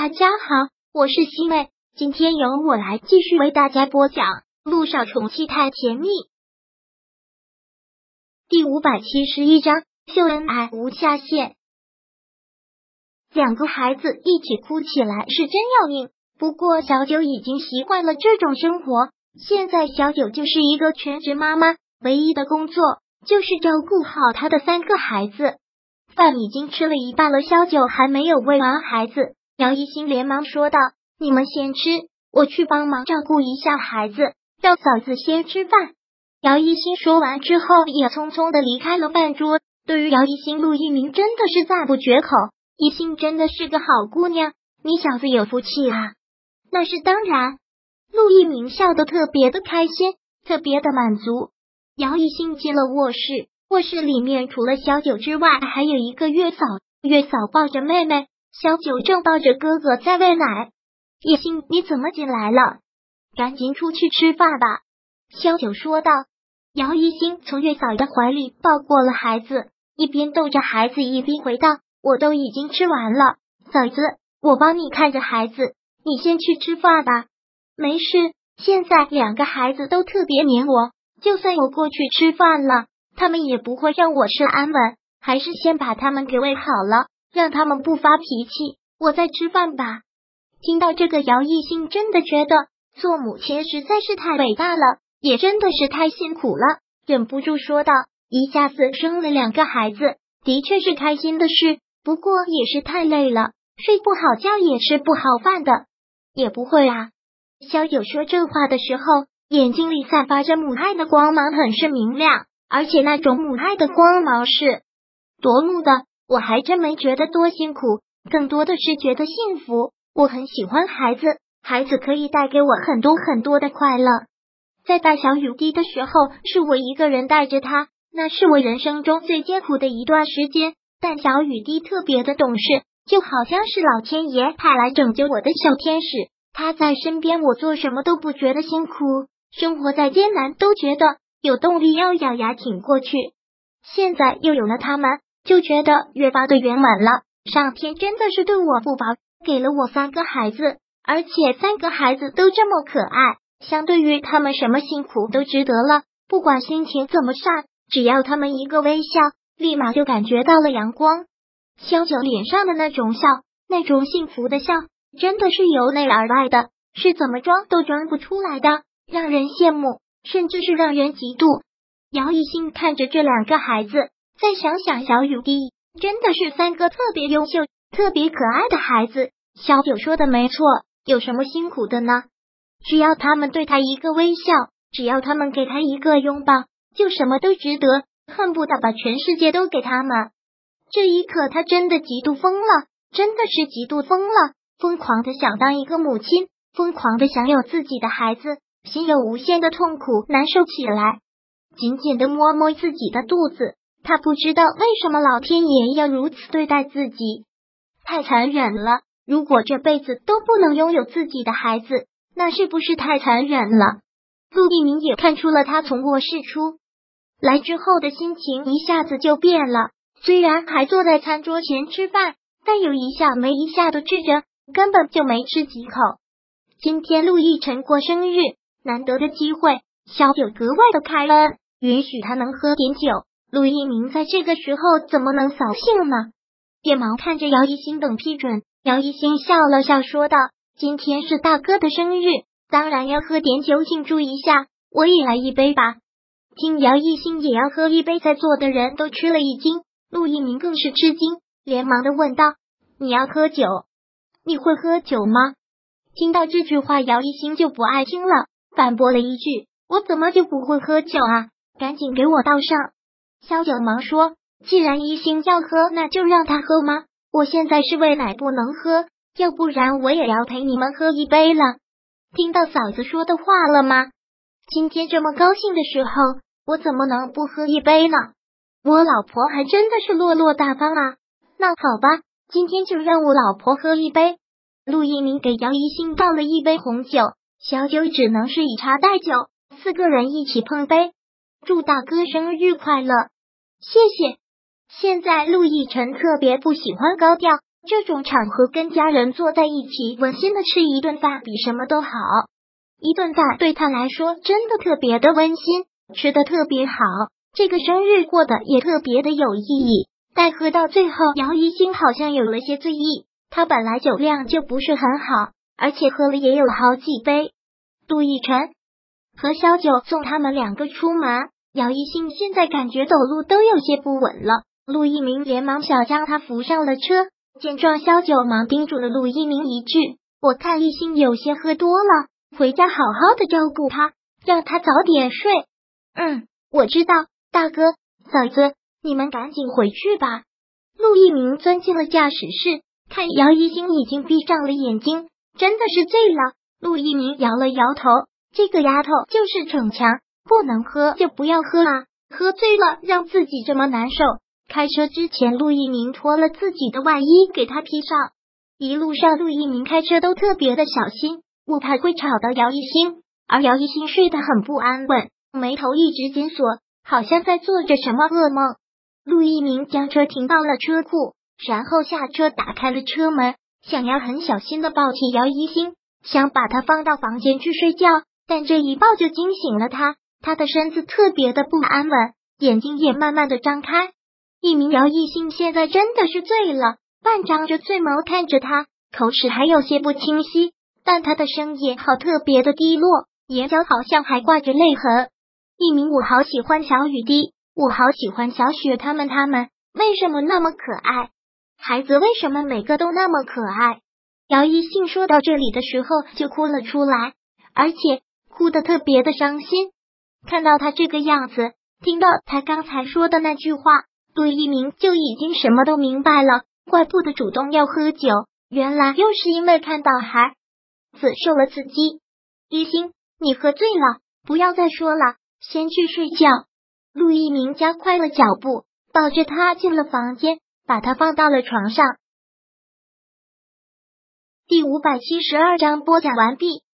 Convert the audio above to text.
大家好，我是西妹，今天由我来继续为大家播讲《路上宠妻太甜蜜》第五百七十一章：秀恩爱无下限。两个孩子一起哭起来是真要命，不过小九已经习惯了这种生活。现在小九就是一个全职妈妈，唯一的工作就是照顾好他的三个孩子。饭已经吃了一半了，小九还没有喂完孩子。姚一新连忙说道：“你们先吃，我去帮忙照顾一下孩子，让嫂子先吃饭。”姚一新说完之后，也匆匆的离开了饭桌。对于姚一新，陆一鸣真的是赞不绝口。一心真的是个好姑娘，你小子有福气啊！那是当然。陆一鸣笑得特别的开心，特别的满足。姚一新进了卧室，卧室里面除了小九之外，还有一个月嫂。月嫂抱着妹妹。小九正抱着哥哥在喂奶，叶星，你怎么进来了？赶紧出去吃饭吧。小九说道。姚一星从月嫂的怀里抱过了孩子，一边逗着孩子，一边回道：“我都已经吃完了，嫂子，我帮你看着孩子，你先去吃饭吧。没事，现在两个孩子都特别黏我，就算我过去吃饭了，他们也不会让我吃安稳，还是先把他们给喂好了。”让他们不发脾气，我在吃饭吧。听到这个，姚艺兴真的觉得做母亲实在是太伟大了，也真的是太辛苦了，忍不住说道：“一下子生了两个孩子，的确是开心的事，不过也是太累了，睡不好觉也吃不好饭的。”也不会啊。小九说这话的时候，眼睛里散发着母爱的光芒，很是明亮，而且那种母爱的光芒是夺目的。我还真没觉得多辛苦，更多的是觉得幸福。我很喜欢孩子，孩子可以带给我很多很多的快乐。在带小雨滴的时候，是我一个人带着他，那是我人生中最艰苦的一段时间。但小雨滴特别的懂事，就好像是老天爷派来拯救我的小天使。他在身边，我做什么都不觉得辛苦，生活再艰难都觉得有动力要咬牙挺过去。现在又有了他们。就觉得越发的圆满了。上天真的是对我不薄，给了我三个孩子，而且三个孩子都这么可爱。相对于他们，什么辛苦都值得了。不管心情怎么善只要他们一个微笑，立马就感觉到了阳光。萧九脸上的那种笑，那种幸福的笑，真的是由内而外的，是怎么装都装不出来的，让人羡慕，甚至是让人嫉妒。姚一新看着这两个孩子。再想想小雨滴，真的是三个特别优秀、特别可爱的孩子。小九说的没错，有什么辛苦的呢？只要他们对他一个微笑，只要他们给他一个拥抱，就什么都值得，恨不得把全世界都给他们。这一刻，他真的嫉妒疯了，真的是嫉妒疯了，疯狂的想当一个母亲，疯狂的想有自己的孩子，心有无限的痛苦难受起来，紧紧的摸摸自己的肚子。他不知道为什么老天爷要如此对待自己，太残忍了。如果这辈子都不能拥有自己的孩子，那是不是太残忍了？陆一鸣也看出了他从卧室出来之后的心情一下子就变了。虽然还坐在餐桌前吃饭，但有一下没一下的吃着，根本就没吃几口。今天陆亦辰过生日，难得的机会，小九格外的开恩，允许他能喝点酒。陆一鸣在这个时候怎么能扫兴呢？便忙看着姚一新等批准。姚一新笑了笑，说道：“今天是大哥的生日，当然要喝点酒庆祝一下。我也来一杯吧。”听姚一新也要喝一杯，在座的人都吃了一惊。陆一鸣更是吃惊，连忙的问道：“你要喝酒？你会喝酒吗？”听到这句话，姚一新就不爱听了，反驳了一句：“我怎么就不会喝酒啊？赶紧给我倒上。”萧九忙说：“既然一心要喝，那就让他喝吗？我现在是喂奶不能喝，要不然我也要陪你们喝一杯了。听到嫂子说的话了吗？今天这么高兴的时候，我怎么能不喝一杯呢？我老婆还真的是落落大方啊！那好吧，今天就让我老婆喝一杯。”陆一鸣给姚一新倒了一杯红酒，小九只能是以茶代酒，四个人一起碰杯。祝大哥生日快乐！谢谢。现在陆亦辰特别不喜欢高调，这种场合跟家人坐在一起温馨的吃一顿饭比什么都好。一顿饭对他来说真的特别的温馨，吃的特别好，这个生日过得也特别的有意义。但喝到最后，姚一星好像有了些醉意。他本来酒量就不是很好，而且喝了也有好几杯。杜奕晨和小九送他们两个出门，姚一星现在感觉走路都有些不稳了。陆一鸣连忙想将他扶上了车，见状，萧九忙叮嘱了陆一鸣一句：“我看一星有些喝多了，回家好好的照顾他，让他早点睡。”“嗯，我知道，大哥、嫂子，你们赶紧回去吧。”陆一鸣钻进了驾驶室，看姚一星已经闭上了眼睛，真的是醉了。陆一鸣摇了摇头，这个丫头就是逞强，不能喝就不要喝啊，喝醉了让自己这么难受。开车之前，陆一鸣脱了自己的外衣给她披上。一路上，陆一鸣开车都特别的小心，不怕会吵到姚一星。而姚一星睡得很不安稳，眉头一直紧锁，好像在做着什么噩梦。陆一鸣将车停到了车库，然后下车打开了车门，想要很小心的抱起姚一星，想把他放到房间去睡觉。但这一抱就惊醒了他，他的身子特别的不安稳，眼睛也慢慢的张开。一名姚一星现在真的是醉了，半张着醉眸看着他，口齿还有些不清晰，但他的声音好特别的低落，眼角好像还挂着泪痕。一名我好喜欢小雨滴，我好喜欢小雪他们，他们为什么那么可爱？孩子为什么每个都那么可爱？姚一信说到这里的时候就哭了出来，而且哭得特别的伤心。看到他这个样子，听到他刚才说的那句话。陆一鸣就已经什么都明白了，怪不得主动要喝酒，原来又是因为看到孩子受了刺激。一星，你喝醉了，不要再说了，先去睡觉。陆一鸣加快了脚步，抱着他进了房间，把他放到了床上。第五百七十二章播讲完毕。